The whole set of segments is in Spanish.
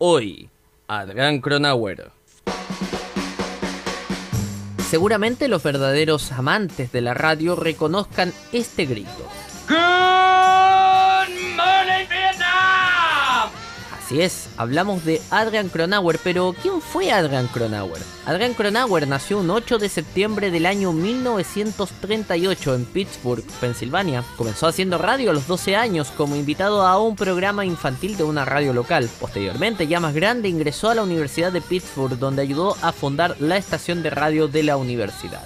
Hoy, Adrián Cronauer. Seguramente los verdaderos amantes de la radio reconozcan este grito. Así es, hablamos de Adrian Cronauer, pero ¿quién fue Adrian Cronauer? Adrian Cronauer nació un 8 de septiembre del año 1938 en Pittsburgh, Pensilvania. Comenzó haciendo radio a los 12 años como invitado a un programa infantil de una radio local. Posteriormente, ya más grande, ingresó a la Universidad de Pittsburgh, donde ayudó a fundar la estación de radio de la universidad.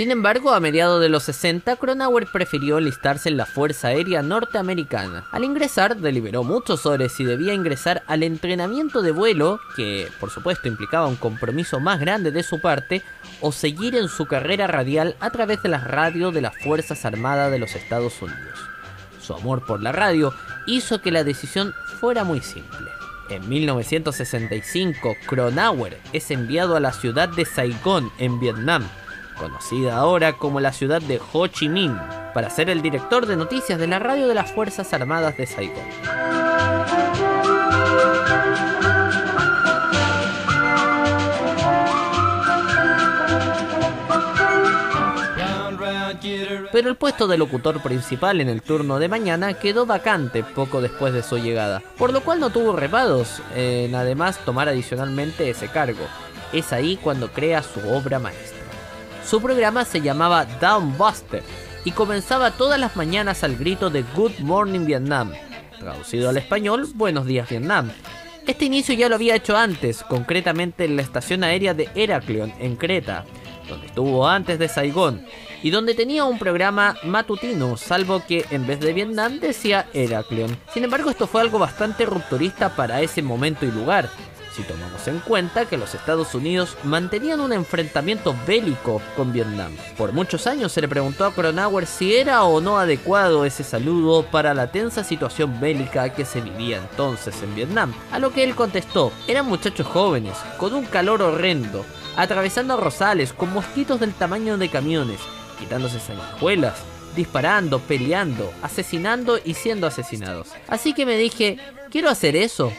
Sin embargo, a mediados de los 60, Cronauer prefirió enlistarse en la Fuerza Aérea Norteamericana. Al ingresar, deliberó mucho sobre si debía ingresar al entrenamiento de vuelo, que por supuesto implicaba un compromiso más grande de su parte, o seguir en su carrera radial a través de las radios de las Fuerzas Armadas de los Estados Unidos. Su amor por la radio hizo que la decisión fuera muy simple. En 1965, Cronauer es enviado a la ciudad de Saigón, en Vietnam, conocida ahora como la ciudad de Ho Chi Minh, para ser el director de noticias de la radio de las Fuerzas Armadas de Saigón. Pero el puesto de locutor principal en el turno de mañana quedó vacante poco después de su llegada, por lo cual no tuvo reparos en además tomar adicionalmente ese cargo. Es ahí cuando crea su obra maestra. Su programa se llamaba Downbuster y comenzaba todas las mañanas al grito de Good Morning Vietnam, traducido al español Buenos días Vietnam. Este inicio ya lo había hecho antes, concretamente en la estación aérea de Heraklion, en Creta, donde estuvo antes de Saigón, y donde tenía un programa matutino, salvo que en vez de Vietnam decía Heraklion. Sin embargo, esto fue algo bastante rupturista para ese momento y lugar, si tomamos en cuenta que los Estados Unidos mantenían un enfrentamiento bélico con Vietnam. Por muchos años se le preguntó a Cronauer si era o no adecuado ese saludo para la tensa situación bélica que se vivía entonces en Vietnam, a lo que él contestó, eran muchachos jóvenes, con un calor horrendo, atravesando rosales con mosquitos del tamaño de camiones, quitándose sanguijuelas, disparando, peleando, asesinando y siendo asesinados. Así que me dije, ¿quiero hacer eso?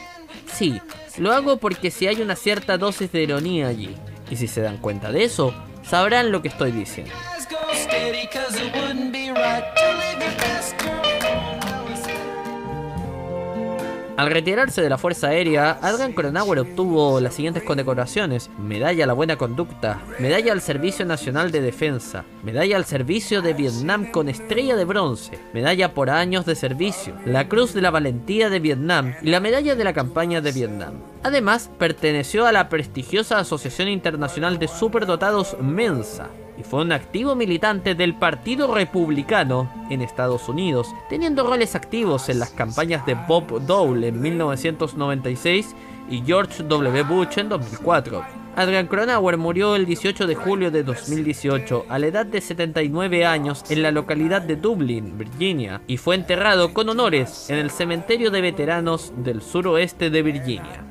Sí, lo hago porque si hay una cierta dosis de ironía allí, y si se dan cuenta de eso, sabrán lo que estoy diciendo. Al retirarse de la Fuerza Aérea, Adrian Cronauer obtuvo las siguientes condecoraciones: Medalla a la Buena Conducta, Medalla al Servicio Nacional de Defensa, Medalla al Servicio de Vietnam con Estrella de Bronce, Medalla por años de servicio, la Cruz de la Valentía de Vietnam y la Medalla de la Campaña de Vietnam. Además, perteneció a la prestigiosa Asociación Internacional de Superdotados Mensa, y fue un activo militante del Partido Republicano en Estados Unidos, teniendo roles activos en las campañas de Bob Dole en 1996 y George W. Bush en 2004. Adrian Cronauer murió el 18 de julio de 2018 a la edad de 79 años en la localidad de Dublin, Virginia, y fue enterrado con honores en el cementerio de veteranos del suroeste de Virginia.